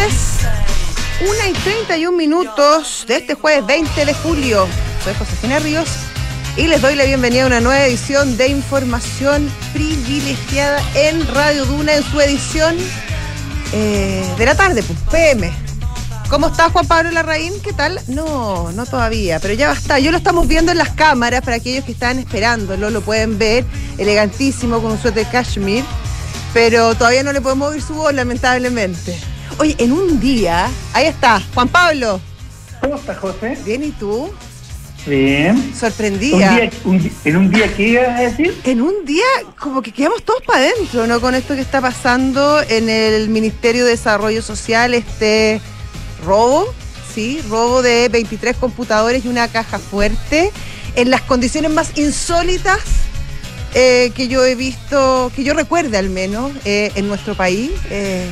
tardes. Una y 31 minutos de este jueves 20 de julio. Soy Josefina Ríos y les doy la bienvenida a una nueva edición de información privilegiada en Radio Duna en su edición eh, de la tarde, pues, PM. ¿Cómo está Juan Pablo Larraín? ¿Qué tal? No, no todavía, pero ya va a estar. Yo lo estamos viendo en las cámaras para aquellos que están esperándolo, lo pueden ver, elegantísimo con un suéter cashmere, pero todavía no le podemos oír su voz, lamentablemente. Oye, en un día, ahí está, Juan Pablo. ¿Cómo estás, José? Bien, ¿y tú? Bien. Sorprendida. Un día, un- ¿En un día qué ibas a decir? En un día como que quedamos todos para adentro, ¿no? Con esto que está pasando en el Ministerio de Desarrollo Social, este robo, ¿sí? Robo de 23 computadores y una caja fuerte, en las condiciones más insólitas eh, que yo he visto, que yo recuerde al menos, eh, en nuestro país. Eh,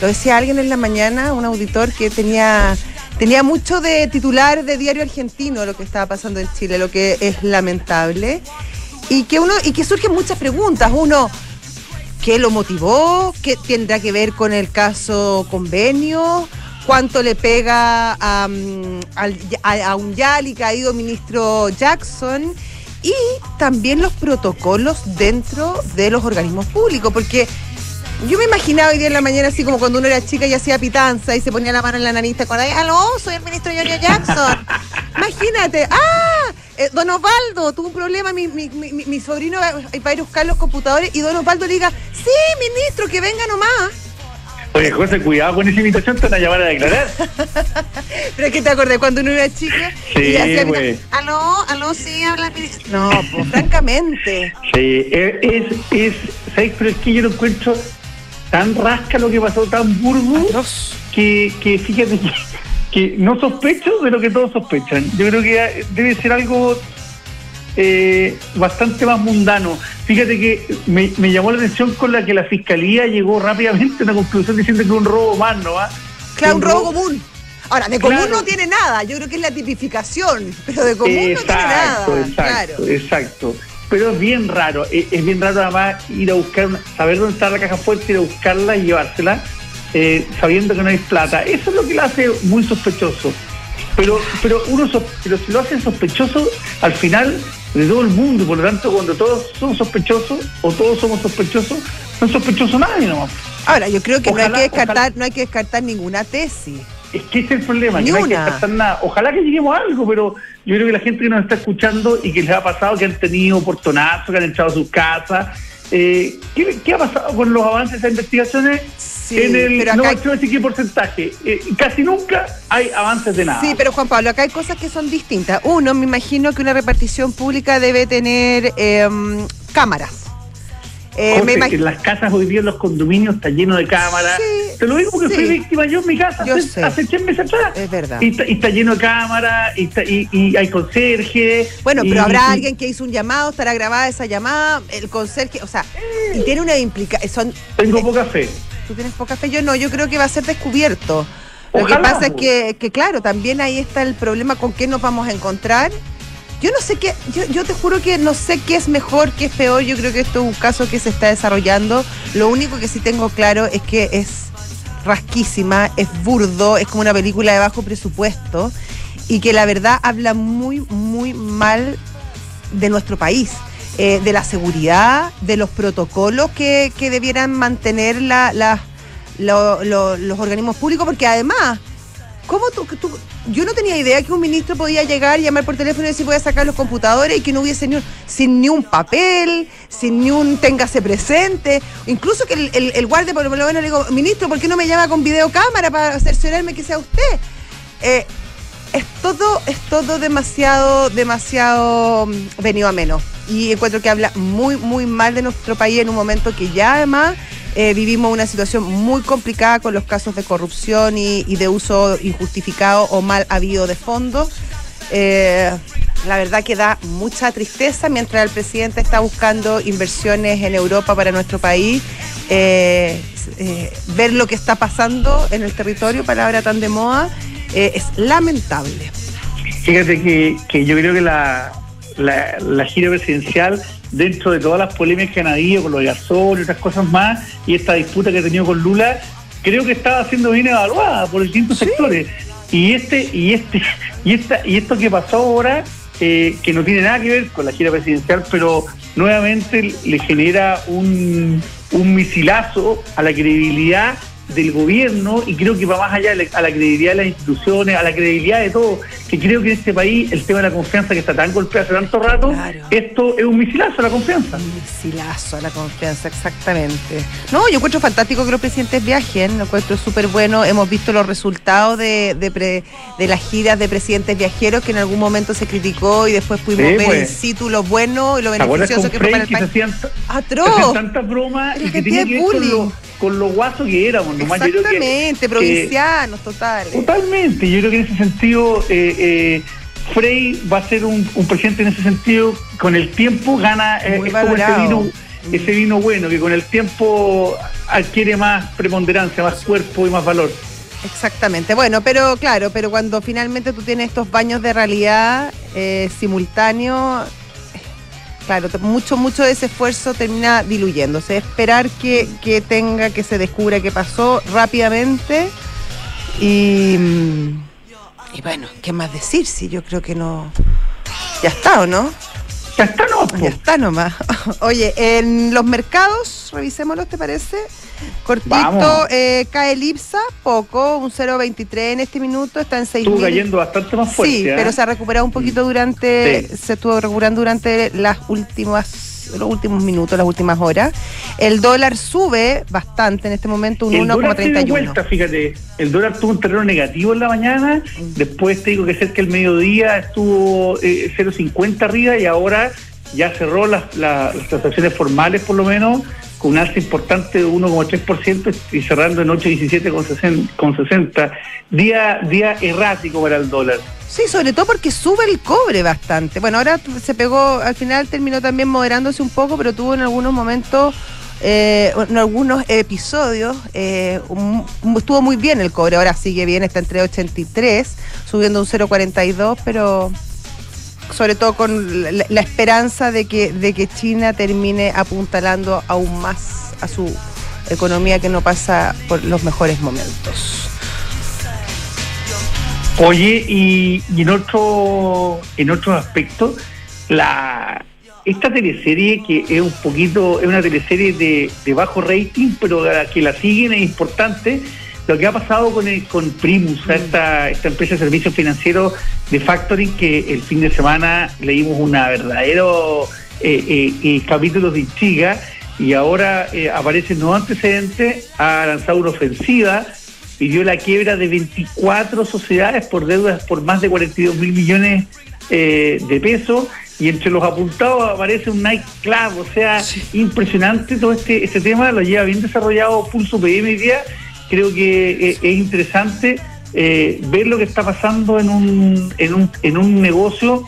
lo decía alguien en la mañana, un auditor que tenía, tenía mucho de titular de diario argentino lo que estaba pasando en Chile, lo que es lamentable. Y que uno, y que surgen muchas preguntas. Uno, ¿qué lo motivó? ¿Qué tendrá que ver con el caso convenio? ¿Cuánto le pega a, mm, a un ya y caído ministro Jackson? Y también los protocolos dentro de los organismos públicos, porque yo me imaginaba hoy día en la mañana así como cuando uno era chica y hacía pitanza y se ponía la mano en la nariz, ¿te acordás? ¡Aló, soy el ministro Giorgio Jackson! Imagínate, ¡ah! eh, don Osvaldo tuvo un problema, mi, mi, mi, mi- sobrino va va a ir a buscar los computadores y don Osvaldo le diga, sí, ministro, que venga nomás. Oye, José, cuidado con esa invitación, te van a llamar a declarar. Pero es que te acordé cuando uno era chica Sí, güey. aló, aló, sí, habla. No, pues francamente. Sí, eh, es, es, ¿sabes? Pero es que yo lo encuentro tan rasca lo que pasó, tan burdo, Atroz. que, que fíjate que, que no sospecho de lo que todos sospechan. Yo creo que debe ser algo eh, bastante más mundano. Fíjate que me, me llamó la atención con la que la fiscalía llegó rápidamente a una conclusión diciendo que un robo más, ¿no va? Claro, un robo común. Ahora, de común Claro. no tiene nada, yo creo que es la tipificación, pero de común no tiene nada. Exacto, exacto, claro. exacto. Pero es bien raro, es, es bien raro además ir a buscar, una- saber dónde está la caja fuerte, ir a buscarla y llevársela, eh, sabiendo que no hay plata. Eso es lo que lo hace muy sospechoso. Pero, pero uno pero si lo hacen sospechoso al final de todo el mundo, por lo tanto cuando todos son sospechosos o todos somos sospechosos, no es sospechoso nadie nomás. Ahora, yo creo que no hay que descartar, ojalá. no hay que descartar ninguna tesis. Es que ese es el problema, que no hay que descartar nada. Ojalá que lleguemos a algo, pero yo creo que la gente que nos está escuchando y que les ha pasado, que han tenido portonazos, que han entrado a sus casas, eh, ¿qué, qué ha pasado con los avances de esas investigaciones? Sí, en el, pero no acá atrevo a decir qué porcentaje. Eh, casi nunca hay avances de nada. Sí, pero Juan Pablo, acá hay cosas que son distintas. Uno, me imagino que una repartición pública debe tener em, cámaras. Eh, José, me imag- en las casas hoy día, en los condominios, está lleno de cámaras. Sí, Te lo digo porque sí. fui víctima yo en mi casa Yo hace, hace 100 meses atrás. Es verdad. Y está, y está lleno de cámaras, y, y, y hay conserje. Bueno, pero habrá alguien que hizo un llamado, estará grabada esa llamada, el conserje, o sea, y tiene una implicación. Tengo poca fe. Tú tienes poca fe, yo no, yo creo que va a ser descubierto. Lo que pasa es po. que, que, claro, también ahí está el problema con qué nos vamos a encontrar. Yo no sé qué, yo, yo te juro que no sé qué es mejor, qué es peor. Yo creo que esto es un caso que se está desarrollando. Lo único que sí tengo claro es que es rasquísima, es burdo, es como una película de bajo presupuesto y que la verdad habla muy, muy mal de nuestro país, eh, de la seguridad, de los protocolos que, que debieran mantener la- la- lo- lo- los organismos públicos, porque además, ¿cómo tú, tú- yo no tenía idea que un ministro podía llegar, llamar por teléfono y decir voy a sacar los computadores y que no hubiese ni sin ni un papel, sin ni un téngase presente, incluso que el, el, el guardia por lo menos le digo, ministro, ¿por qué no me llama con videocámara para cerciorarme que sea usted? Eh, es todo, es todo demasiado, demasiado mm, venido a menos. Y encuentro que habla muy, muy mal de nuestro país en un momento que ya además eh, vivimos una situación muy complicada con los casos de corrupción y, de uso injustificado o mal habido de fondos. Eh, la verdad que da mucha tristeza mientras el presidente está buscando inversiones en Europa para nuestro país. eh, ver lo que está pasando en el territorio, palabra tan de moda, es lamentable. Fíjate que, que yo creo que la, la gira presidencial, dentro de todas las polémicas que han habido con los de Garzón y otras cosas más, y esta disputa que ha tenido con Lula, creo que estaba siendo bien evaluada por distintos sectores. Y este, y este, y esta, y esto que pasó ahora, eh, que no tiene nada que ver con la gira presidencial, pero nuevamente le genera un, un misilazo a la credibilidad del gobierno y creo que va más allá a la credibilidad de las instituciones, a la credibilidad de todo, que creo que en este país el tema de la confianza que está tan golpeado hace tanto rato, esto es un misilazo a la confianza. Un misilazo a la confianza, exactamente. No, yo encuentro fantástico que los presidentes viajen, lo encuentro súper bueno, hemos visto los resultados de, de, las giras de presidentes viajeros que en algún momento se criticó y después pudimos ver pues. en situ lo bueno y lo beneficioso que fue para el país. ¡Atroz! tantas bromas y que tiene que con lo, guaso que éramos. Exactamente, provincianos, totales. Totalmente, yo creo que en ese sentido eh, eh, Frey va a ser un, presidente en ese sentido, con el tiempo gana eh, ese vino, ese vino bueno, que con el tiempo adquiere más preponderancia, más cuerpo y más valor. Exactamente, bueno, pero claro, pero cuando finalmente tú tienes estos baños de realidad eh, simultáneos, claro, mucho, mucho de ese esfuerzo termina diluyéndose. Esperar que, que tenga, que se descubra qué pasó rápidamente y, y bueno, ¿qué más decir? Si yo creo que no. Ya está, ¿o no? Ya está, no. Ya está nomás. Oye, en los mercados, revisémoslo, ¿te parece? Cortito, eh, cae el IPSA, poco, un 0.23 en este minuto, está en 6. Estuvo cayendo bastante más fuerte. Sí, pero ¿eh? se ha recuperado un poquito durante, se estuvo recuperando durante las últimas los últimos minutos, las últimas horas. El dólar sube bastante en este momento, un 1,31. vuelta, fíjate, el dólar tuvo un terreno negativo en la mañana, mm. después te digo que cerca del mediodía estuvo 0,50 eh, arriba y ahora ya cerró las, las transacciones formales por lo menos con un alza importante de 1,3% y cerrando en 8,17 con 60. Día, día errático para el dólar. Sí, sobre todo porque sube el cobre bastante. Bueno, ahora se pegó, al final terminó también moderándose un poco, pero tuvo en algunos momentos, eh, en algunos episodios, eh, estuvo muy bien el cobre. Ahora sigue bien, está entre 83, subiendo un 0,42, pero sobre todo con la, esperanza de que, de que China termine apuntalando aún más a su economía que no pasa por los mejores momentos. Oye, y, en otro en otro aspecto, la esta teleserie que es un poquito, es una teleserie de, de bajo rating, pero que la siguen es importante, lo que ha pasado con, el, con Primus, mm. esta, esta empresa de servicios financieros de factoring, que el fin de semana leímos una verdadero eh, eh, eh capítulo de intriga y ahora eh, aparece nuevo antecedente, ha lanzado una ofensiva, pidió la quiebra de 24 sociedades por deudas por más de 42 mil millones de pesos y entre los apuntados aparece un Nike Club, o sea, impresionante todo este, este tema, lo lleva bien desarrollado Pulso PM hoy día creo que eh, es interesante eh, ver lo que está pasando en un, en un, en un negocio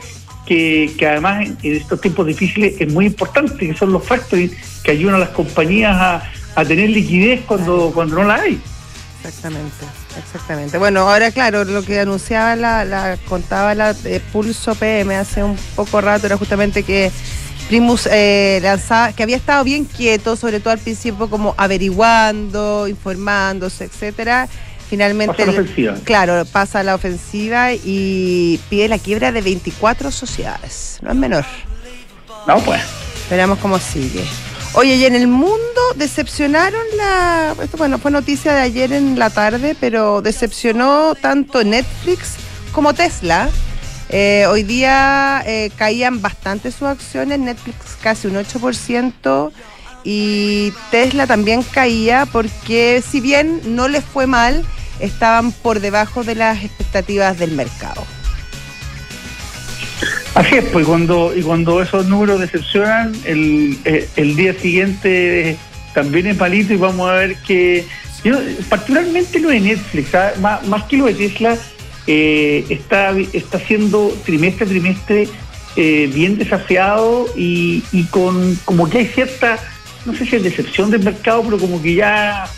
que, además en, estos tiempos difíciles es muy importante, que son los factoring que ayudan a las compañías a, tener liquidez cuando, cuando no la hay. Exactamente, exactamente. Bueno, ahora claro, lo que anunciaba la, la contaba la eh, Pulso PM hace un poco rato era justamente que Primus eh, lanzaba, que había estado bien quieto, sobre todo al principio como averiguando, informándose, etcétera. Finalmente, claro, pasa a la ofensiva y pide la quiebra de 24 sociedades. No es menor. No, pues. Esperamos cómo sigue. Oye, y en el mundo decepcionaron la. Esto, bueno, fue noticia de ayer en la tarde, pero decepcionó tanto Netflix como Tesla eh, hoy día eh, caían bastante sus acciones, Netflix casi un 8% y Tesla también caía porque si bien no les fue mal, estaban por debajo de las expectativas del mercado. Así es, pues cuando, y cuando esos números decepcionan, el, eh, el día siguiente también es palito y vamos a ver que, particularmente lo de Netflix, ¿ah? más, más que lo de Tesla, eh, está, está siendo trimestre a trimestre eh, bien desafiado y, con como que hay cierta, no sé si es decepción del mercado, pero como que ya,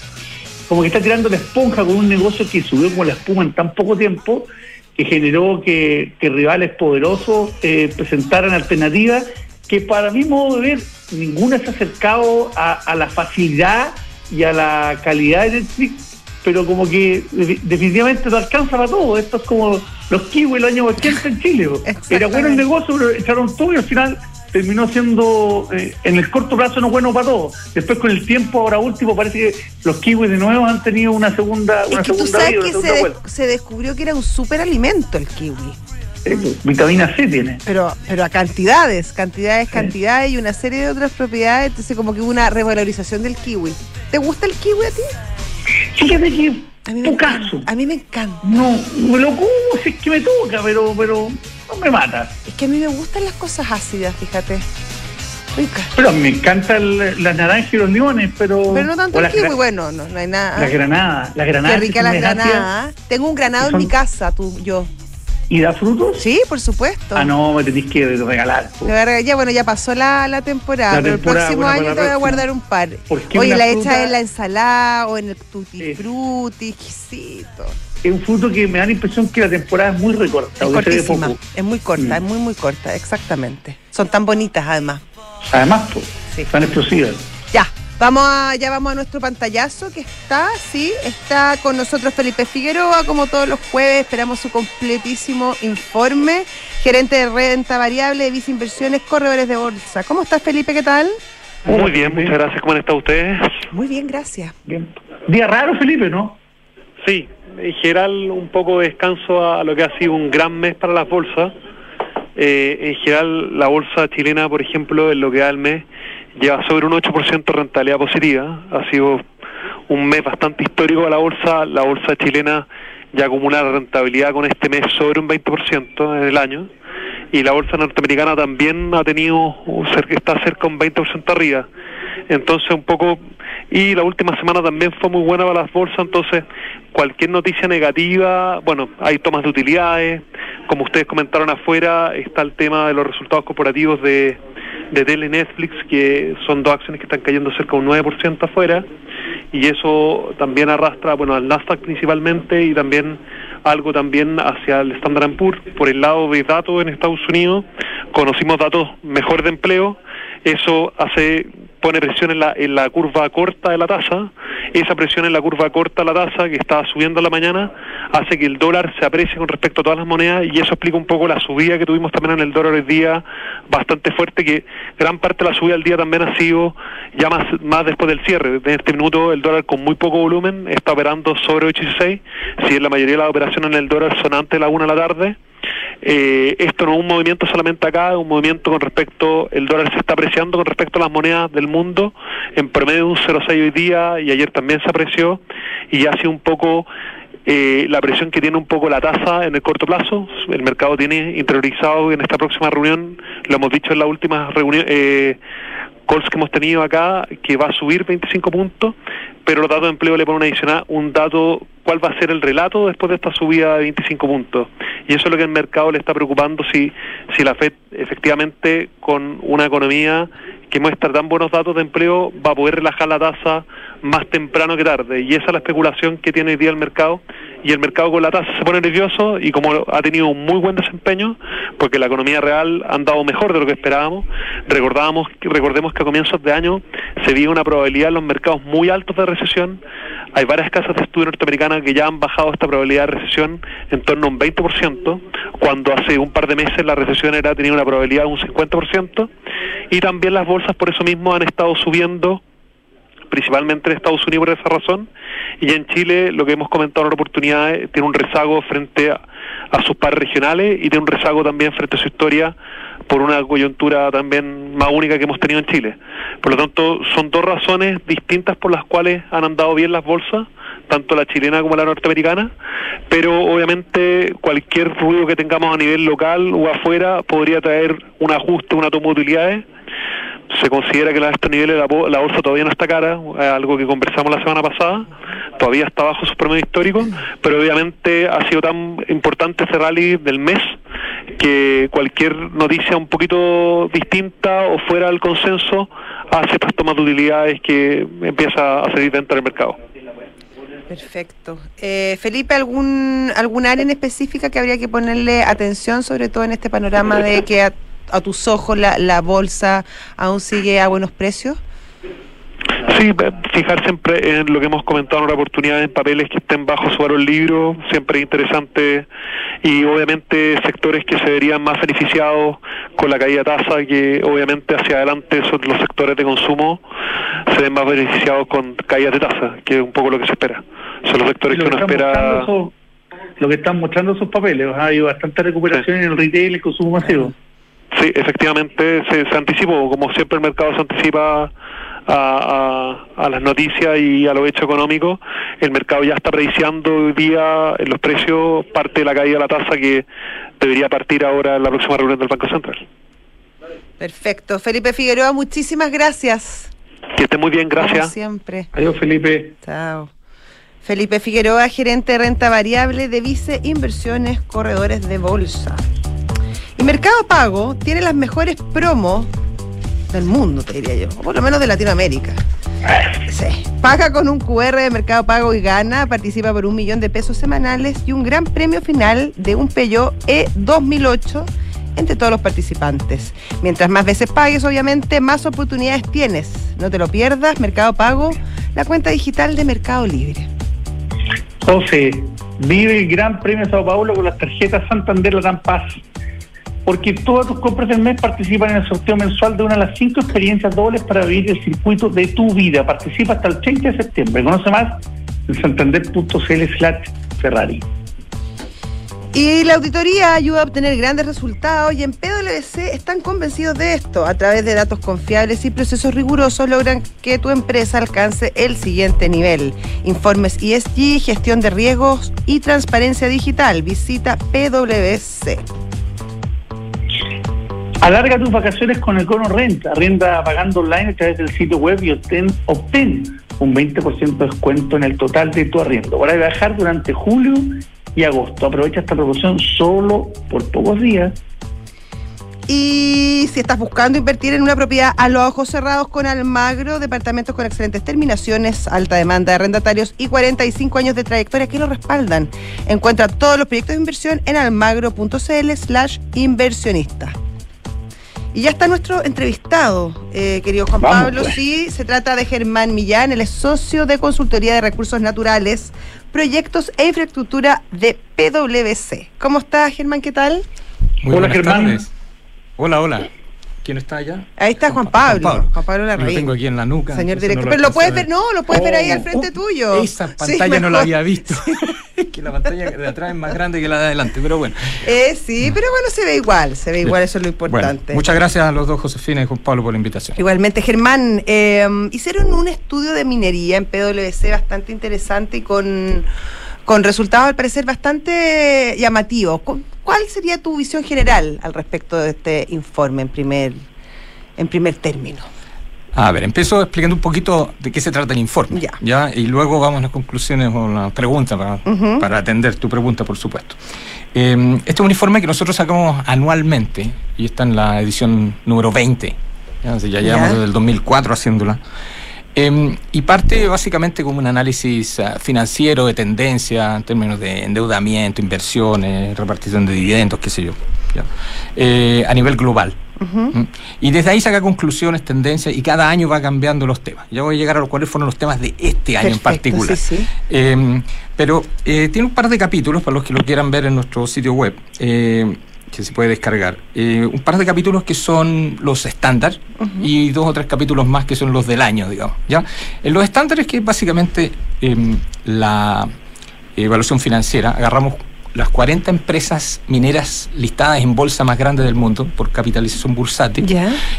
como que está tirando la esponja con un negocio que subió como la espuma en tan poco tiempo, que generó que, rivales poderosos eh, presentaran alternativas que para mi modo de ver ninguna se ha acercado a, a la facilidad y a la calidad de Netflix pero como que definitivamente no alcanza para todo. Esto es como los kiwis el año 80 en Chile. Era bueno el negocio, pero echaron todo y al final terminó siendo eh, en el corto plazo no bueno para todos. Después con el tiempo, ahora último, parece que los kiwis de nuevo han tenido una segunda, una segunda tú sabes que se, se, descubrió que era un superalimento el kiwi. Pues, vitamina C tiene. Pero, pero a cantidades, cantidades, cantidades y una serie de otras propiedades. Entonces, como que hubo una revalorización del kiwi. ¿Te gusta el kiwi a ti? Fíjate que a mí, me caso. a mí me encanta. No, me lo como si es que me toca, pero, pero no me mata. Es que a mí me gustan las cosas ácidas, fíjate. Rica. Pero me encantan las naranjas y los limones, pero. Pero no tanto el kiwi, bueno, no, hay nada. La granada, la granada. Qué rica la granada. Tengo un granado en mi casa, tú, yo. ¿Y da frutos? Sí, por supuesto. Ah, no, me tenéis que regalar. Ya, bueno, ya pasó la, la temporada, pero el próximo año te voy a guardar un par. Oye, la hecha en la ensalada o en el tutti frutti, exquisito. Es un fruto que me da la impresión que la temporada es muy recorta. Es cortísima, es muy corta, mm. es muy, muy corta, exactamente. Son tan bonitas además. Además, pues, sí. tan explosivas. Ya, Vamos a, ya vamos a nuestro pantallazo que está, sí, está con nosotros Felipe Figueroa, como todos los jueves, esperamos su completísimo informe. Gerente de renta variable de Visa Inversiones, corredores de bolsa. ¿Cómo estás, Felipe? ¿Qué tal? Muy bien, muchas gracias. ¿Cómo han estado ustedes? Muy bien, gracias. Bien. Día raro, Felipe, ¿no? Sí, en general un poco de descanso a lo que ha sido un gran mes para las bolsas. Eh, en general, la bolsa chilena, por ejemplo, en lo que da el mes, lleva sobre un 8% de rentabilidad positiva. Ha sido un mes bastante histórico a la bolsa. La bolsa chilena ya acumula rentabilidad con este mes sobre un 20% en el año. Y la bolsa norteamericana también ha tenido, está cerca de un 20% arriba. Entonces, un poco. Y la última semana también fue muy buena para las bolsas. Entonces, cualquier noticia negativa, bueno, hay tomas de utilidades. Como ustedes comentaron afuera, está el tema de los resultados corporativos de de Tele Netflix, que son dos acciones que están cayendo cerca de un 9% afuera, y eso también arrastra, bueno, al Nasdaq principalmente y también algo también hacia el Standard Poor's. Por el lado de datos en Estados Unidos, conocimos datos mejor de empleo, eso hace pone presión en la, en la curva corta de la tasa, esa presión en la curva corta de la tasa que estaba subiendo en la mañana hace que el dólar se aprecie con respecto a todas las monedas y eso explica un poco la subida que tuvimos también en el dólar hoy día bastante fuerte que gran parte de la subida del día también ha sido ya más, más después del cierre. En este minuto el dólar con muy poco volumen está operando sobre 8.16, si en la mayoría de las operaciones en el dólar son antes de la 1 de la tarde eh, esto no es un movimiento solamente acá, es un movimiento con respecto, el dólar se está apreciando con respecto a las monedas del mundo, en promedio un 0,6 hoy día y ayer también se apreció y ya ha sido un poco eh, la presión que tiene un poco la tasa en el corto plazo. El mercado tiene interiorizado en esta próxima reunión, lo hemos dicho en la última reunión, eh, calls que hemos tenido acá, que va a subir 25 puntos, pero los datos de empleo le ponen adicional un dato, cuál va a ser el relato después de esta subida de 25 puntos. Y eso es lo que el mercado le está preocupando si, si la FED efectivamente con una economía que muestra tan buenos datos de empleo va a poder relajar la tasa más temprano que tarde. Y esa es la especulación que tiene hoy día el mercado. Y el mercado con la tasa se pone nervioso y como ha tenido un muy buen desempeño, porque la economía real ha andado mejor de lo que esperábamos, recordábamos, recordemos que a comienzos de año se vio una probabilidad en los mercados muy altos de recesión. Hay varias casas de estudio norteamericanas que ya han bajado esta probabilidad de recesión en torno a un 20%, cuando hace un par de meses la recesión era tenía una probabilidad de un 50%, y también las bolsas por eso mismo han estado subiendo principalmente en Estados Unidos por esa razón, y en Chile lo que hemos comentado en la oportunidad tiene un rezago frente a, sus pares regionales y tiene un rezago también frente a su historia por una coyuntura también más única que hemos tenido en Chile. Por lo tanto, son dos razones distintas por las cuales han andado bien las bolsas, tanto la chilena como la norteamericana, pero obviamente cualquier ruido que tengamos a nivel local o afuera podría traer un ajuste, una toma de utilidades se considera que a estos niveles la, la, bolsa todavía no está cara, algo que conversamos la semana pasada, todavía está bajo sus promedios históricos, pero obviamente ha sido tan importante ese rally del mes que cualquier noticia un poquito distinta o fuera del consenso hace estas tomas de utilidades que empieza a salir dentro del mercado. Perfecto. Eh, Felipe, ¿algún, ¿algún área en específica que habría que ponerle atención, sobre todo en este panorama de que tus ojos la, la bolsa aún sigue a buenos precios? Sí, fijar siempre en lo que hemos comentado en otra oportunidad en papeles que estén bajo su valor libro, siempre es interesante y obviamente sectores que se verían más beneficiados con la caída de tasa, que obviamente hacia adelante son los sectores de consumo se ven más beneficiados con caídas de tasa, que es un poco lo que se espera. Son los sectores que, uno espera. lo que están mostrando esos papeles, ha habido bastante recuperación en el retail y el consumo masivo. Sí, efectivamente se, se anticipó, como siempre el mercado se anticipa a, a, las noticias y a lo hecho económico, el mercado ya está prediciando hoy día en los precios parte de la caída de la tasa que debería partir ahora en la próxima reunión del Banco Central. Perfecto. Felipe Figueroa, muchísimas gracias. Que esté muy bien, gracias. siempre. Adiós, Felipe. Chao. Felipe Figueroa, gerente de renta variable de Vice Inversiones Corredores de Bolsa. Mercado Pago tiene las mejores promos del mundo, te diría yo, o por lo menos de Latinoamérica. Paga con un QR de Mercado Pago y gana, participa por un millón de pesos semanales y un gran premio final de un Peugeot E 2008 entre todos los participantes. Mientras más veces pagues, obviamente, más oportunidades tienes. No te lo pierdas, Mercado Pago, la cuenta digital de Mercado Libre. José, vive el Gran Premio Sao Paulo con las tarjetas Santander La Paz porque todas tus compras del mes participan en el sorteo mensual de una de las cinco experiencias dobles para vivir el circuito de tu vida. Participa hasta el 30 de septiembre. Conoce más en santander.cl slash Ferrari. Y la auditoría ayuda a obtener grandes resultados y en PwC están convencidos de esto. A través de datos confiables y procesos rigurosos logran que tu empresa alcance el siguiente nivel. Informes ESG, gestión de riesgos y transparencia digital. Visita PwC. Alarga tus vacaciones con el Cono Renta. Arrienda pagando online a través del sitio web y obtén, un 20% de descuento en el total de tu arriendo. Para viajar durante julio y agosto. Aprovecha esta promoción solo por pocos días. Y si estás buscando invertir en una propiedad a los ojos cerrados con Almagro, departamentos con excelentes terminaciones, alta demanda de arrendatarios y 45 años de trayectoria que lo respaldan. Encuentra todos los proyectos de inversión en almagro.cl slash inversionista. Y ya está nuestro entrevistado, eh, querido Juan Pablo. Pues. Sí, se trata de Germán Millán, él es socio de consultoría de recursos naturales, proyectos e infraestructura de PwC. ¿Cómo está, Germán? ¿Qué tal? hola, Germán. Hola, hola. ¿Quién está allá? Ahí está Juan, Pablo. Juan Pablo, Lo tengo aquí en la nuca. Señor director. Pero lo puedes ver, no, lo puedes ver ahí al oh, frente oh, tuyo. Esa pantalla no la había visto. que la pantalla de atrás es más grande que la de adelante, pero bueno. Eh, sí, pero bueno, se ve igual, se ve igual, eso es lo importante. muchas gracias a los dos, Josefina y Juan Pablo, por la invitación. Igualmente, Germán, eh, hicieron un estudio de minería en PwC bastante interesante y con, con resultados al parecer bastante llamativos. ¿Cuál sería tu visión general al respecto de este informe en primer, en primer término? A ver, empiezo explicando un poquito de qué se trata el informe. Ya. Y luego vamos a las conclusiones o las preguntas para, atender tu pregunta, por supuesto. Em, este es un informe que nosotros sacamos anualmente y está en la edición número 20. Ya, ya llevamos desde el 2004 haciéndola. Em, y parte básicamente como un análisis ah, financiero de tendencia en términos de endeudamiento, inversiones, repartición de dividendos, qué sé yo, eh, a nivel global. Y desde ahí saca conclusiones, tendencias, y cada año va cambiando los temas. Ya voy a llegar a los cuáles fueron los temas de este año en particular. Em, pero eh, tiene un par de capítulos para los que lo quieran ver en nuestro sitio web. Que se puede descargar. Eh, un par de capítulos que son los estándares y dos o tres capítulos más que son los del año, digamos. ¿ya? En los estándares, que básicamente em, la evaluación financiera, agarramos las 40 empresas mineras listadas en bolsa más grandes del mundo por capitalización bursátil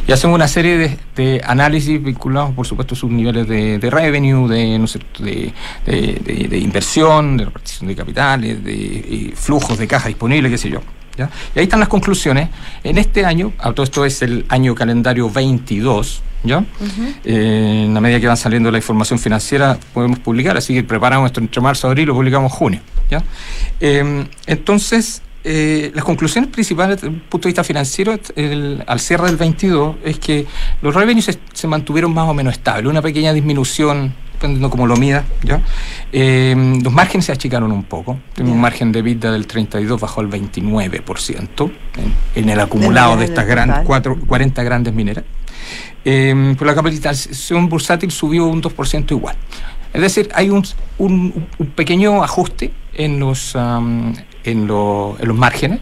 y hacemos una serie de, análisis vinculados, por supuesto, a sus niveles de, revenue, de, no sé, de, inversión, de repartición de capitales, de eh, flujos de caja disponible, qué sé yo. Y ahí están las conclusiones. En este año, todo esto es el año calendario 22, ¿ya? Eh, en la medida que van saliendo la información financiera podemos publicar, así que preparamos esto entre marzo y abril, lo publicamos junio, ¿ya? Em, entonces, eh, las conclusiones principales desde el punto de vista financiero al cierre del 22 es que los revenues se, se, mantuvieron más o menos estables, una pequeña disminución dependiendo cómo lo mida. ¿ya? Eh, los márgenes se achicaron un poco. Tiene un margen de vida del 32 bajó al 29% en, el acumulado de estas grandes, 40 grandes mineras. Eh, pero la capitalización bursátil subió un 2% igual. Es decir, hay un, un, pequeño ajuste en los, en, en los márgenes.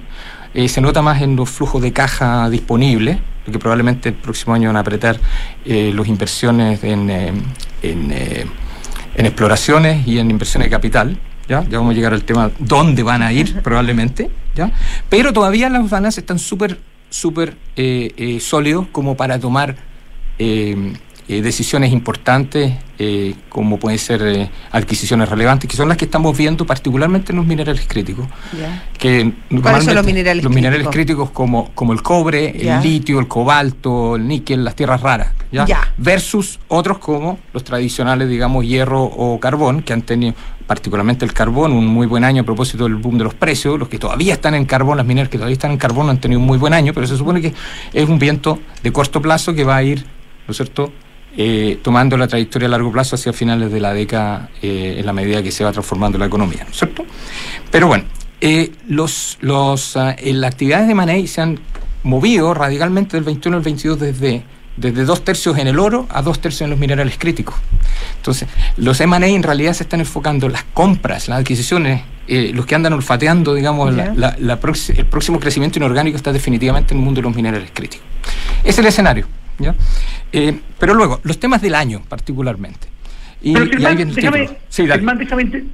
Eh, se nota más en los flujos de caja disponibles, porque probablemente el próximo año van a apretar eh, las inversiones en, eh, en, en, exploraciones y en inversiones de capital. ¿ya? ya vamos a llegar al tema dónde van a ir probablemente. ¿ya? Pero todavía las vanas están súper súper sólidos como para tomar eh, decisiones importantes, eh, como pueden ser eh, adquisiciones relevantes, que son las que estamos viendo particularmente en los minerales críticos. Que ¿Cuáles son los minerales los minerales críticos como, como el cobre, el litio, el cobalto, el níquel, las tierras raras, ¿ya? versus otros como los tradicionales, digamos, hierro o carbón, que han tenido particularmente el carbón, un muy buen año a propósito del boom de los precios. Los que todavía están en carbón, las mineras que todavía están en carbón han tenido un muy buen año, pero se supone que es un viento de corto plazo que va a ir, ¿no es cierto?, eh, tomando la trayectoria a largo plazo hacia finales de la década eh, en la medida que se va transformando la economía, ¿no es cierto? Pero bueno, eh, los, los, ah, las actividades de Manei se han movido radicalmente del 21 al 22 desde, desde dos tercios en el oro a dos tercios en los minerales críticos. Entonces, los M&A en realidad se están enfocando en las compras, las adquisiciones, los que andan olfateando, digamos, la, el próximo crecimiento inorgánico está definitivamente en el mundo de los minerales críticos. Es el escenario. ¿Ya? Eh, pero luego, los temas del año particularmente. Y, déjame,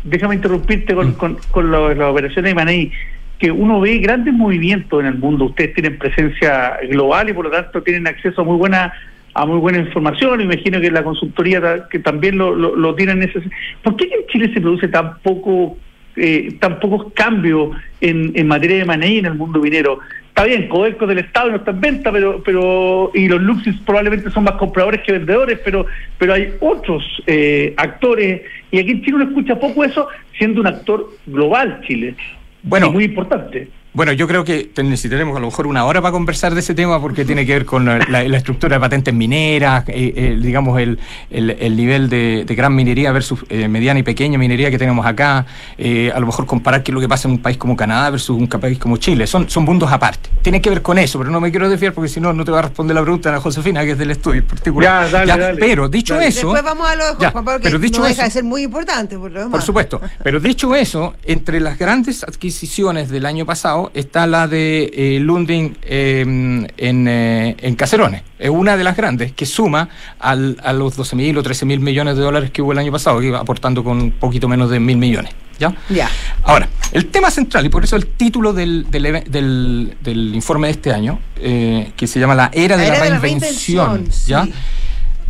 déjame, interrumpirte con, mm. con, con las operaciones de Manei, que uno ve grandes movimientos en el mundo. Ustedes tienen presencia global y por lo tanto tienen acceso a muy buena a muy buena información. Imagino que la consultoría que también lo, lo, tienen. Ese... ¿Por qué en Chile se produce tan poco eh, tan pocos cambios en, en materia de Manei en el mundo minero? Está bien, Codelco del Estado no está en venta, pero, pero y los Luxis probablemente son más compradores que vendedores, pero, pero hay otros eh, actores, y aquí en Chile uno escucha poco eso, siendo un actor global Chile. Bueno, muy importante. Bueno, yo creo que necesitaremos a lo mejor una hora para conversar de ese tema porque tiene que ver con la, estructura de patentes mineras, eh, eh, digamos el, el, nivel de, gran minería versus eh, mediana y pequeña minería que tenemos acá, a lo mejor comparar qué es lo que pasa en un país como Canadá versus un país como Chile. Son, son mundos aparte. Tiene que ver con eso, pero no me quiero desviar porque si no, no te va a responder la pregunta a la Josefina, que es del estudio particular. Ya, dale, dale, Pero dicho eso... Después vamos a lo ya, pero dicho no deja de ser muy importante. Por, por supuesto. Pero dicho eso, entre las grandes adquisiciones del año pasado está la de eh, Lundin em, en, eh, en, Caserones. Es una de las grandes que suma al, a los 12.000 o 13.000 millones de dólares que hubo el año pasado, que iba aportando con un poquito menos de mil millones. ¿Ya? Ya. Ahora, el tema central, y por eso el título del, del, del, informe de este año, eh, que se llama La Era de la, Reinvención, ¿ya?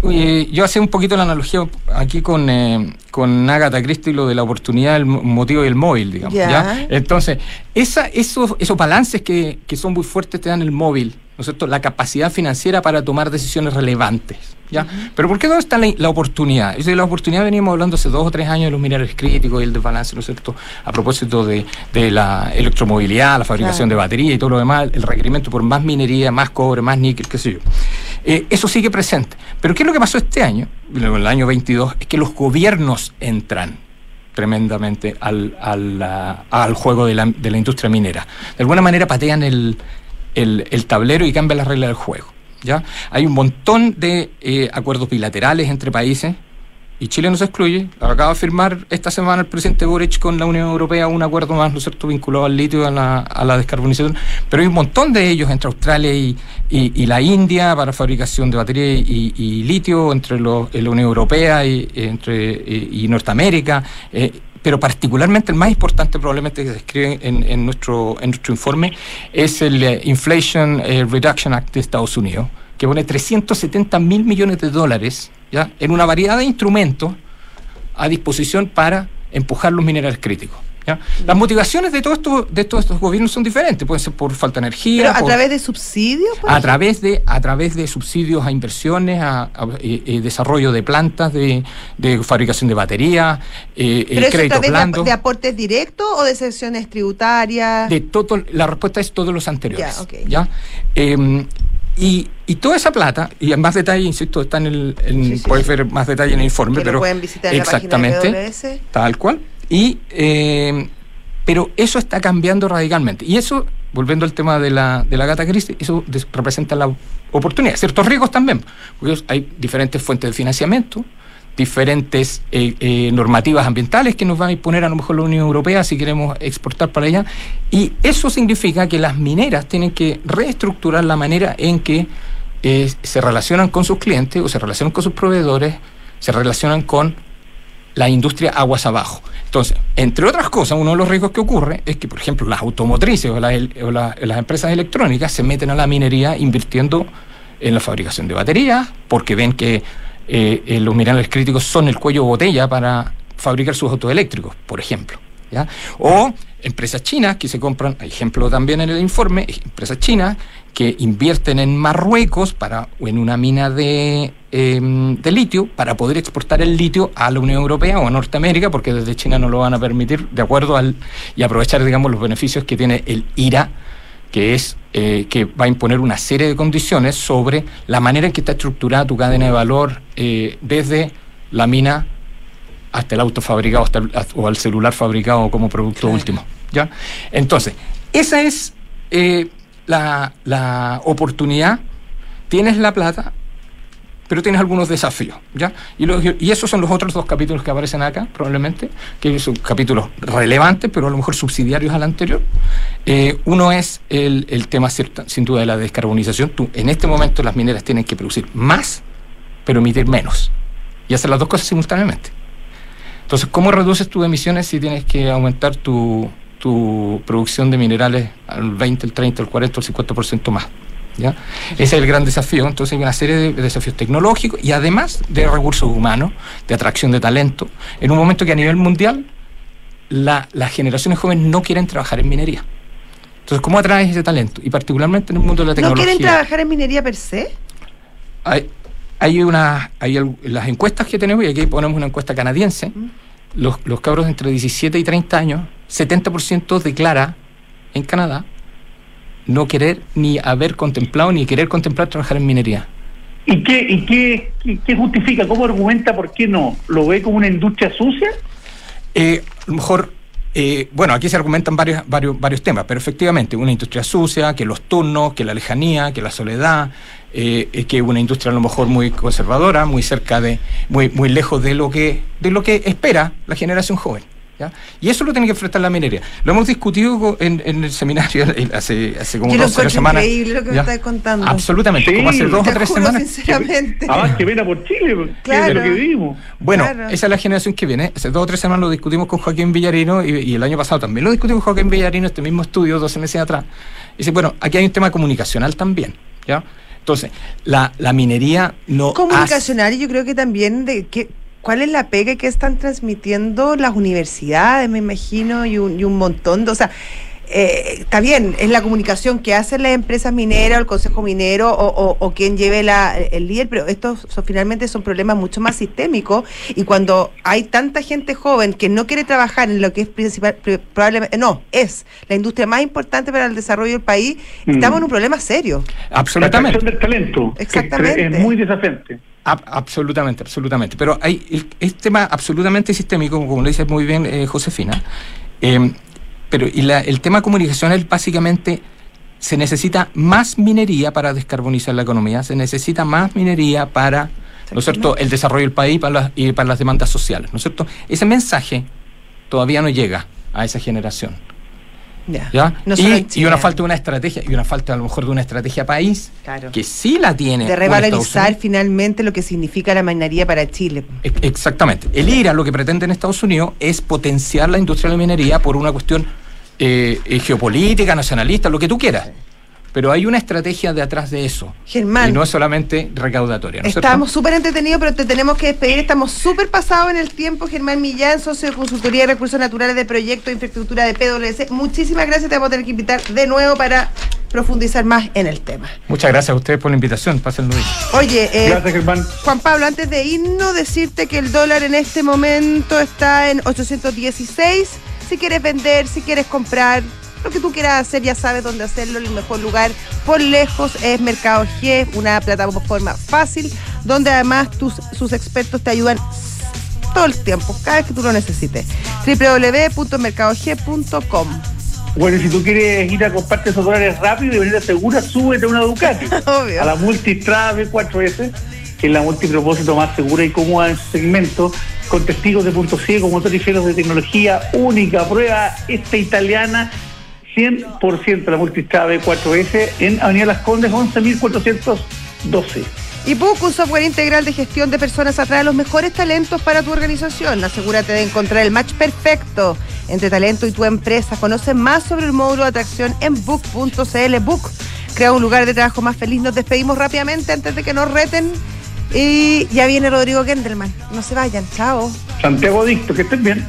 Yo hacía un poquito la analogía aquí con, eh, con Agatha Christie, lo de la oportunidad, el motivo y el móvil, digamos. ¿ya? Entonces, esa, esos, esos balances que, que son muy fuertes te dan el móvil, ¿no es cierto? La capacidad financiera para tomar decisiones relevantes. ¿ya? Pero ¿por qué dónde está la, oportunidad? Es la oportunidad veníamos hablando hace dos o tres años de los minerales críticos y el desbalance, ¿no es cierto? A propósito de, de la electromovilidad, la fabricación de baterías y todo lo demás, el requerimiento por más minería, más cobre, más níquel, qué sé yo. Eh, eso sigue presente. Pero ¿qué es lo que pasó este año, en el año 22? Es que los gobiernos entran tremendamente al, al, al juego de la, de la, industria minera. De alguna manera patean el, el, el tablero y cambian las reglas del juego. ¿ya? Hay un montón de eh, acuerdos bilaterales entre países y Chile no se excluye. Acaba de firmar esta semana el presidente Boric con la Unión Europea un acuerdo más, ¿no cierto?, vinculado al litio, a la, a la descarbonización. Pero hay un montón de ellos entre Australia y, y, la India para fabricación de batería y, litio, entre los, la Unión Europea y, entre, y, Norteamérica. Eh, pero particularmente el más importante probablemente que se escribe en, nuestro informe es el eh, Inflation eh, Reduction Act de Estados Unidos, que pone 370 mil millones de dólares ¿ya? en una variedad de instrumentos a disposición para empujar los minerales críticos. Las motivaciones de, todo esto, de todos estos gobiernos son diferentes, pueden ser por falta de energía. a través de subsidios? A través de, a través de subsidios a inversiones, a, eh, eh, desarrollo de plantas, de, fabricación de baterías, eh, ¿Pero crédito blando. De, aportes directos o de excepciones tributarias? De todo, la respuesta es todos los anteriores. ¿ya? Em, y, y, toda esa plata, y en más detalle, insisto, está en el. En, Puedes ver más detalle en el informe, pero. pueden visitar exactamente. La página de tal cual. Y, eh, pero eso está cambiando radicalmente. Y eso, volviendo al tema de la, de la gata gris, eso representa la oportunidad. Ciertos riesgos también. Porque hay diferentes fuentes de financiamiento, diferentes eh, eh, normativas ambientales que nos va a imponer a lo mejor la Unión Europea si queremos exportar para allá. Y eso significa que las mineras tienen que reestructurar la manera en que eh, se relacionan con sus clientes o se relacionan con sus proveedores, se relacionan con la industria aguas abajo. Entonces, entre otras cosas, uno de los riesgos que ocurre es que, por ejemplo, las automotrices o, las empresas electrónicas se meten a la minería invirtiendo en la fabricación de baterías, porque ven que eh, eh, los minerales críticos son el cuello botella para fabricar sus autos eléctricos, por ejemplo. O empresas chinas que se compran, ejemplo también en el informe, empresas chinas que invierten en Marruecos para, o en una mina de, em, de litio para poder exportar el litio a la Unión Europea o a Norteamérica, porque desde China no lo van a permitir, de acuerdo al, y aprovechar, digamos, los beneficios que tiene el IRA que es eh, que va a imponer una serie de condiciones sobre la manera en que está estructurada tu cadena de valor eh, desde la mina hasta el auto fabricado hasta o al celular fabricado como producto último. ¿ya? Entonces, esa es eh, la, la oportunidad, tienes la plata, pero tienes algunos desafíos, ¿ya? Y, y, esos son los otros dos capítulos que aparecen acá, probablemente, que son capítulos relevantes, pero a lo mejor subsidiarios al anterior. Eh, uno es el, el tema, sin duda, de la descarbonización. Tú, en este momento las mineras tienen que producir más, pero emitir menos, y hacer las dos cosas simultáneamente. Entonces, ¿cómo reduces tus emisiones si tienes que aumentar tu, tu producción de minerales al 20, el 30, el 40, el 50% más? ¿ya? Ese es el gran desafío. Entonces hay una serie de desafíos tecnológicos y además de recursos humanos, de atracción de talento, en un momento que a nivel mundial la, las generaciones jóvenes no quieren trabajar en minería. Entonces, ¿cómo atraes ese talento? Y particularmente en el mundo de la tecnología. ¿No quieren trabajar en minería per se? Hay, hay, una, hay las encuestas que tenemos, y aquí ponemos una encuesta canadiense, los, los cabros entre 17 y 30 años, 70% declara en Canadá no querer ni haber contemplado ni querer contemplar trabajar en minería. ¿Y qué, y qué, qué, justifica? ¿Cómo argumenta por qué no? ¿Lo ve como una industria sucia? Eh, a lo mejor, eh, bueno, aquí se argumentan varios, varios, varios temas, pero efectivamente, una industria sucia, que los turnos, que la lejanía, que la soledad, eh, que una industria a lo mejor muy conservadora, muy cerca de, muy, muy lejos de lo que, de lo que espera la generación joven. Y eso lo tiene que enfrentar la minería. Lo hemos discutido en, el seminario hace, hace como dos tres semanas. increíble lo que me estás contando. Absolutamente, como hace dos o tres semanas. Sinceramente. Además, que viene por Chile, claro. lo que vivimos. Bueno, esa es la generación que viene. Hace dos o tres semanas lo discutimos con Joaquín Villarino y, el año pasado también lo discutimos con Joaquín Villarino, este mismo estudio, 12 meses atrás. Y dice, bueno, aquí hay un tema comunicacional también. ¿ya? Entonces, la, la minería no. Comunicacional, y yo creo que también de que ¿Cuál es la pega que están transmitiendo las universidades, me imagino, y un, y un montón de... O sea, eh, está bien, es la comunicación que hacen las empresas mineras, el consejo minero o, quien lleve la, el líder, pero estos finalmente son problemas mucho más sistémicos y cuando hay tanta gente joven que no quiere trabajar en lo que es principal, probablemente, no, es la industria más importante para el desarrollo del país, mm. estamos en un problema serio. Absolutamente. La del talento. Exactamente. Es muy desafiante absolutamente, absolutamente. Pero hay el, tema absolutamente sistémico, como lo dice muy bien eh, Josefina. Eh, pero y el tema comunicacional básicamente se necesita más minería para descarbonizar la economía, se necesita más minería para, ¿no es cierto?, el desarrollo del país para y para las demandas sociales, ¿no es cierto? Ese mensaje todavía no llega a esa generación. ¿Ya? y, una falta de una estrategia, y una falta a lo mejor de una estrategia país que sí la tiene. De revalorizar finalmente lo que significa la minería para Chile. Exactamente. El IRA lo que pretende en Estados Unidos es potenciar la industria de la minería por una cuestión eh, eh, geopolítica, nacionalista, lo que tú quieras pero hay una estrategia de atrás de eso. Germán. Y no es solamente recaudatoria. estamos súper entretenidos, pero te tenemos que despedir. Estamos súper pasados en el tiempo. Germán Millán, socio de consultoría de recursos naturales de proyecto de infraestructura de PwC. Muchísimas gracias. Te vamos a tener que invitar de nuevo para profundizar más en el tema. Muchas gracias a ustedes por la invitación. Pásenlo bien. Oye, eh, gracias, Germán. Juan Pablo, antes de irnos, decirte que el dólar en este momento está en 816. Si quieres vender, si quieres comprar lo que tú quieras hacer, ya sabes dónde hacerlo. El mejor lugar por lejos es Mercado G, una plataforma fácil donde además tus, sus expertos te ayudan todo el tiempo, cada vez que tú lo necesites. www.mercadog.com bueno, si tú quieres ir a comprarte esos dólares rápido y venir a segura, súbete a una Ducati. A la Multistrada B4S, que es la multipropósito más segura y cómoda en su segmento, con testigos de punto ciego, motores de tecnología única. Prueba esta italiana 100% la Multistrada B4S en Avenida Las Condes 11412. Y PUC, un software integral de gestión de personas, atrae los mejores talentos para tu organización. Asegúrate de encontrar el match perfecto entre talento y tu empresa. Conoce más sobre el módulo de atracción en book.cl. Book crea un lugar de trabajo más feliz. Nos despedimos rápidamente antes de que nos reten. Y ya viene Rodrigo Gendelman. No se vayan. Chao. Santiago Dicto, que estén bien.